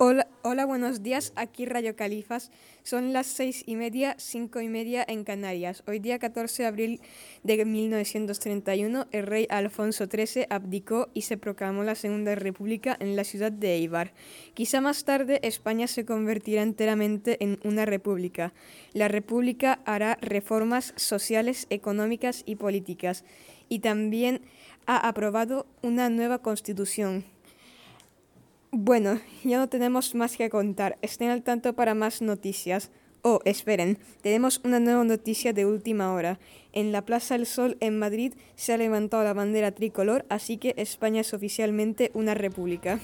Hola, hola, buenos días. Aquí Rayo Califas. Son las seis y media, cinco y media en Canarias. Hoy día 14 de abril de 1931, el rey Alfonso XIII abdicó y se proclamó la Segunda República en la ciudad de Eibar. Quizá más tarde España se convertirá enteramente en una república. La república hará reformas sociales, económicas y políticas. Y también ha aprobado una nueva constitución. Bueno, ya no tenemos más que contar. Estén al tanto para más noticias. Oh, esperen, tenemos una nueva noticia de última hora. En la Plaza del Sol en Madrid se ha levantado la bandera tricolor, así que España es oficialmente una república.